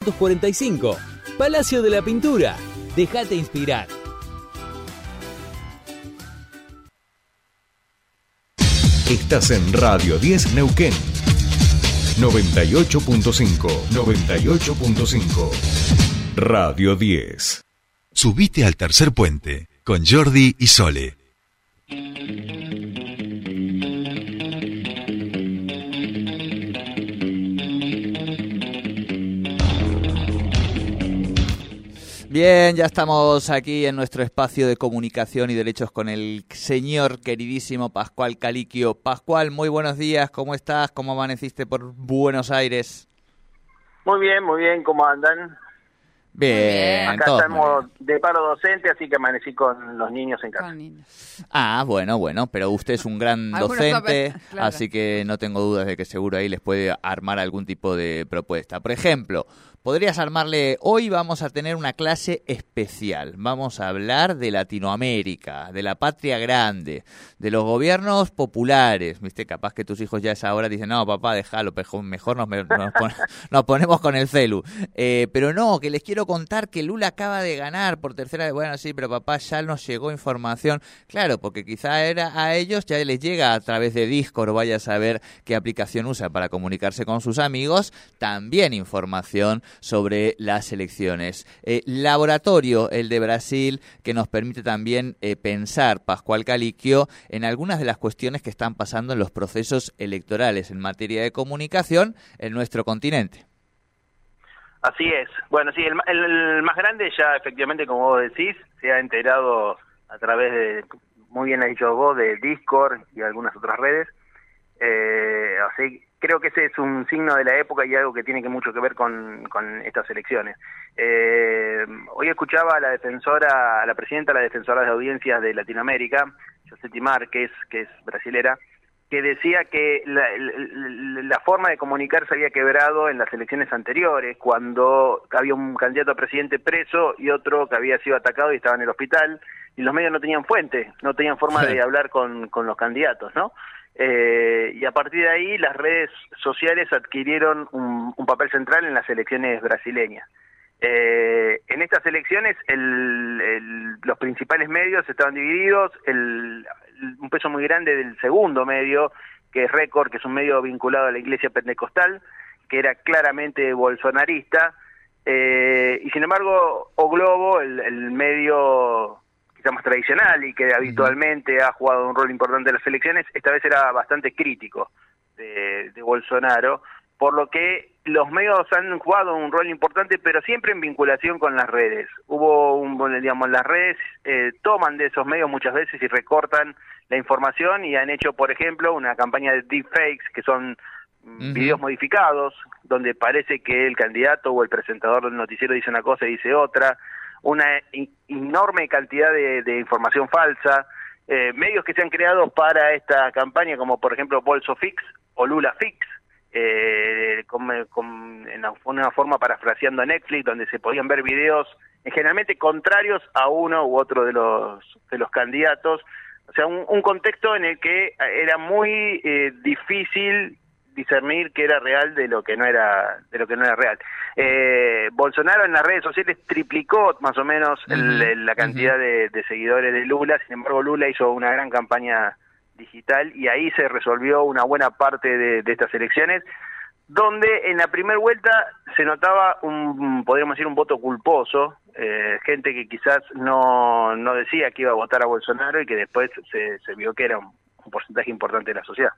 45. Palacio de la Pintura. Déjate inspirar. Estás en Radio 10 Neuquén. 98.5. 98.5. Radio 10. Subite al tercer puente con Jordi y Sole. Bien, ya estamos aquí en nuestro espacio de comunicación y derechos con el señor queridísimo Pascual Caliquio. Pascual, muy buenos días, ¿cómo estás? ¿Cómo amaneciste por Buenos Aires? Muy bien, muy bien, ¿cómo andan? Bien, Acá estamos de paro docente, así que amanecí con los niños en casa. Ah, bueno, bueno, pero usted es un gran docente, claro. así que no tengo dudas de que seguro ahí les puede armar algún tipo de propuesta. Por ejemplo, podrías armarle, hoy vamos a tener una clase especial, vamos a hablar de Latinoamérica, de la patria grande, de los gobiernos populares, viste, capaz que tus hijos ya a esa hora dicen, no, papá, déjalo, mejor nos, nos nos ponemos con el celu. Eh, pero no, que les quiero contar que Lula acaba de ganar por tercera vez. Bueno, sí, pero papá, ya nos llegó información. Claro, porque quizá era a ellos ya les llega a través de Discord, vaya a saber qué aplicación usa para comunicarse con sus amigos, también información sobre las elecciones. Eh, laboratorio, el de Brasil, que nos permite también eh, pensar, Pascual Caliquio, en algunas de las cuestiones que están pasando en los procesos electorales en materia de comunicación en nuestro continente. Así es. Bueno, sí, el, el más grande ya efectivamente, como vos decís, se ha enterado a través de, muy bien ha dicho vos, de Discord y algunas otras redes. Eh, así, creo que ese es un signo de la época y algo que tiene que mucho que ver con, con estas elecciones. Eh, hoy escuchaba a la defensora, a la presidenta de la defensora de audiencias de Latinoamérica, Josetti Márquez, que es brasilera, que decía que la, la- la forma de comunicar se había quebrado en las elecciones anteriores, cuando había un candidato a presidente preso y otro que había sido atacado y estaba en el hospital, y los medios no tenían fuente, no tenían forma de hablar con, con los candidatos, ¿no? Eh, y a partir de ahí las redes sociales adquirieron un, un papel central en las elecciones brasileñas. Eh, en estas elecciones el- el- los principales medios estaban divididos, el, un peso muy grande del segundo medio, que es Récord, que es un medio vinculado a la iglesia pentecostal, que era claramente bolsonarista, eh, y sin embargo O Globo, el, el medio quizá más tradicional y que habitualmente ha jugado un rol importante en las elecciones, esta vez era bastante crítico de, de Bolsonaro, por lo que los medios han jugado un rol importante, pero siempre en vinculación con las redes. Hubo un, digamos, las redes eh, toman de esos medios muchas veces y recortan la información y han hecho, por ejemplo, una campaña de deepfakes, que son mm, videos modificados, donde parece que el candidato o el presentador del noticiero dice una cosa y dice otra, una enorme cantidad de, de información falsa, eh, medios que se han creado para esta campaña, como por ejemplo BolsoFix o LulaFix, eh, con, en una forma parafraseando a Netflix, donde se podían ver videos eh, generalmente contrarios a uno u otro de los, de los candidatos. O sea, un, un contexto en el que era muy eh, difícil discernir qué era real de lo que no era de lo que no era real. Eh, Bolsonaro en las redes sociales triplicó más o menos el- el- la cantidad de, de seguidores de Lula, sin embargo Lula hizo una gran campaña digital y ahí se resolvió una buena parte de, de estas elecciones, donde en la primera vuelta se notaba un, podríamos decir, un voto culposo, eh, gente que quizás no, no decía que iba a votar a Bolsonaro y que después se, se vio que era un, un porcentaje importante de la sociedad.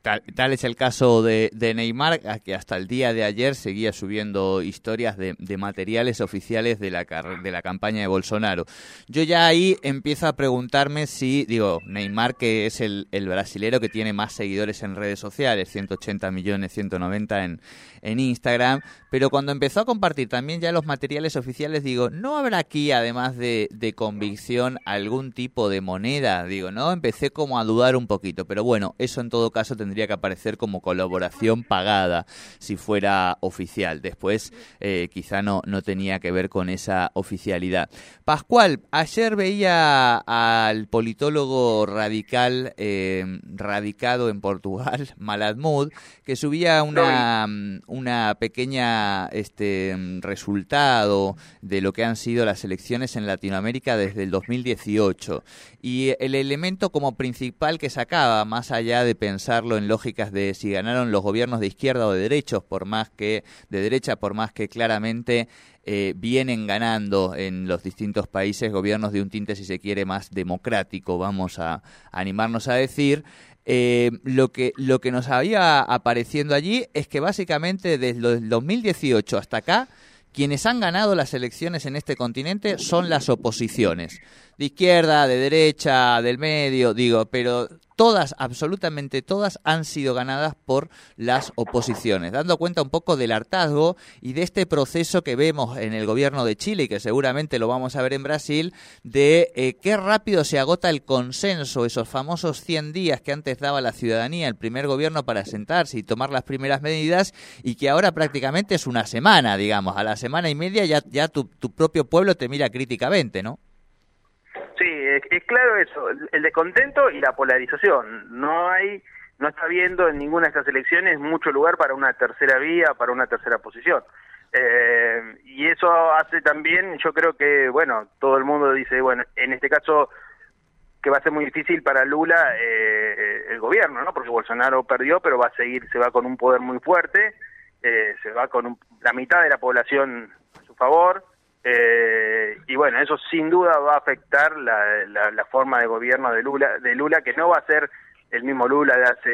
Tal, tal es el caso de, de Neymar, que hasta el día de ayer seguía subiendo historias de, de materiales oficiales de la, de la campaña de Bolsonaro. Yo ya ahí empiezo a preguntarme si, digo, Neymar, que es el, el brasilero que tiene más seguidores en redes sociales, 180 millones, 190 en, en Instagram, pero cuando empezó a compartir también ya los materiales oficiales, digo, ¿no habrá aquí, además de, de convicción, algún tipo de moneda? Digo, ¿no? Empecé como a dudar un poquito, pero bueno, eso en todo caso tendría que aparecer como colaboración pagada si fuera oficial. Después eh, quizá no, no tenía que ver con esa oficialidad. Pascual, ayer veía al politólogo radical eh, radicado en Portugal, Maladmud, que subía una, una pequeña este, resultado de lo que han sido las elecciones en Latinoamérica desde el 2018. Y el elemento como principal que sacaba, más allá de pensarlo en lógicas de si ganaron los gobiernos de izquierda o de derechos, por más que de derecha, por más que claramente eh, vienen ganando en los distintos países gobiernos de un tinte, si se quiere, más democrático, vamos a, animarnos a decir. Eh, lo que lo que nos había apareciendo allí es que básicamente desde el 2018 hasta acá quienes han ganado las elecciones en este continente son las oposiciones, de izquierda, de derecha, del medio, digo, pero todas, absolutamente todas, han sido ganadas por las oposiciones, dando cuenta un poco del hartazgo y de este proceso que vemos en el gobierno de Chile y que seguramente lo vamos a ver en Brasil, de eh, qué rápido se agota el consenso, esos famosos 100 días que antes daba la ciudadanía, el primer gobierno para sentarse y tomar las primeras medidas y que ahora prácticamente es una semana, digamos, a la semana y media ya, ya tu, tu propio pueblo te mira críticamente, ¿no? Sí, es, claro eso, el descontento y la polarización. No hay, no está habiendo en ninguna de estas elecciones mucho lugar para una tercera vía, para una tercera posición. Eh, y eso hace también, yo creo que, bueno, todo el mundo dice, bueno, en este caso que va a ser muy difícil para Lula eh, el gobierno, ¿no? Porque Bolsonaro perdió, pero va a seguir, se va con un poder muy fuerte, eh, se va con la mitad de la población a su favor, eh, y bueno, eso sin duda va a afectar la, la, forma de gobierno de Lula, de Lula, que no va a ser el mismo Lula de hace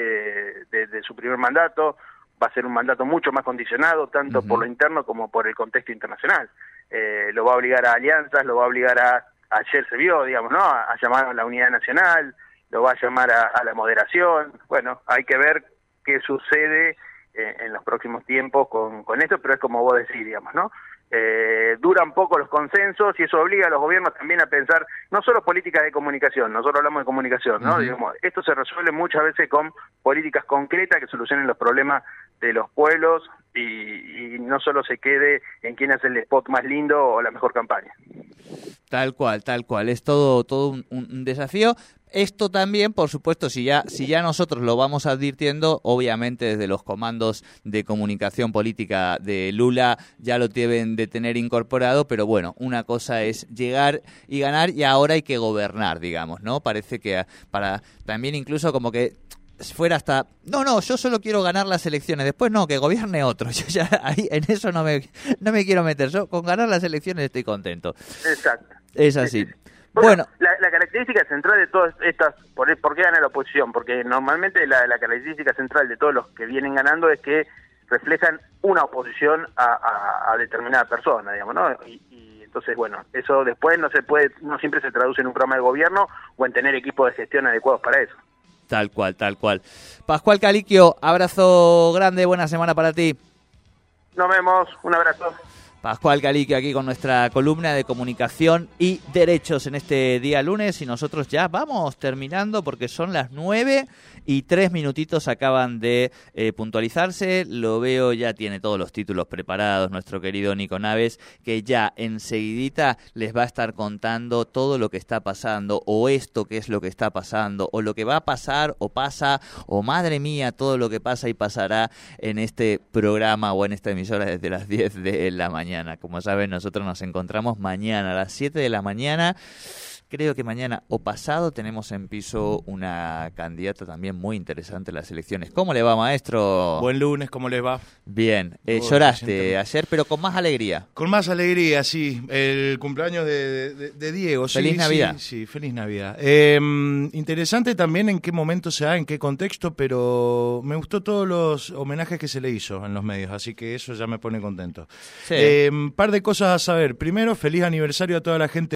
de, su primer mandato, va a ser un mandato mucho más condicionado, tanto por lo interno como por el contexto internacional. Eh, lo va a obligar a alianzas, lo va a obligar a, ayer se vio, digamos, ¿no? A, llamar a la unidad nacional, lo va a llamar a, la moderación. Bueno, hay que ver qué sucede eh, en los próximos tiempos con, con esto, pero es como vos decís, digamos, ¿no? Eh, duran poco los consensos y eso obliga a los gobiernos también a pensar no solo políticas de comunicación, nosotros hablamos de comunicación, ¿no? Digamos, esto se resuelve muchas veces con políticas concretas que solucionen los problemas de los pueblos y, no solo se quede en quién hace el spot más lindo o la mejor campaña. Tal cual, tal cual. Es todo, todo un desafío. Esto también, por supuesto, si ya, si ya nosotros lo vamos advirtiendo, obviamente desde los comandos de comunicación política de Lula ya lo deben de tener incorporado, pero bueno, una cosa es llegar y ganar y ahora hay que gobernar, digamos, ¿no? Parece que para también incluso como que fuera hasta no no yo solo quiero ganar las elecciones después no que gobierne otro yo ya ahí en eso no me no me quiero meter yo con ganar las elecciones estoy contento exacto es así bueno, La, característica central de todas estas, por, ¿por qué gana la oposición? Porque normalmente la, característica central de todos los que vienen ganando es que reflejan una oposición a, determinada persona, digamos, ¿no? Y, entonces, bueno, eso después no se puede, no siempre se traduce en un programa de gobierno o en tener equipos de gestión adecuados para eso. Tal cual, tal cual. Pascual Caliquio, abrazo grande, buena semana para ti. Nos vemos, un abrazo. Pascual Calique aquí con nuestra columna de comunicación y derechos en este día lunes y nosotros ya vamos terminando porque son las nueve y tres minutitos acaban de eh, puntualizarse. Lo veo, ya tiene todos los títulos preparados nuestro querido Nico Naves, que ya enseguidita les va a estar contando todo lo que está pasando, o esto que es lo que está pasando, o lo que va a pasar, o pasa, o madre mía, todo lo que pasa y pasará en este programa o en esta emisora desde las 10 de la mañana. Como saben, nosotros nos encontramos mañana a las 7 de la mañana. Creo que mañana o pasado tenemos en piso una candidata también muy interesante en las elecciones. ¿Cómo le va, maestro? Buen lunes, ¿cómo le va? Bien. Eh, lloraste ayer, pero con más alegría. Con más alegría, sí. El cumpleaños de, Diego. Feliz Navidad. Sí, feliz Navidad. Em, interesante también en qué momento se da, en qué contexto, pero me gustó todos los homenajes que se le hizo en los medios, así que eso ya me pone contento. Un em, par de cosas a saber. Primero, feliz aniversario a toda la gente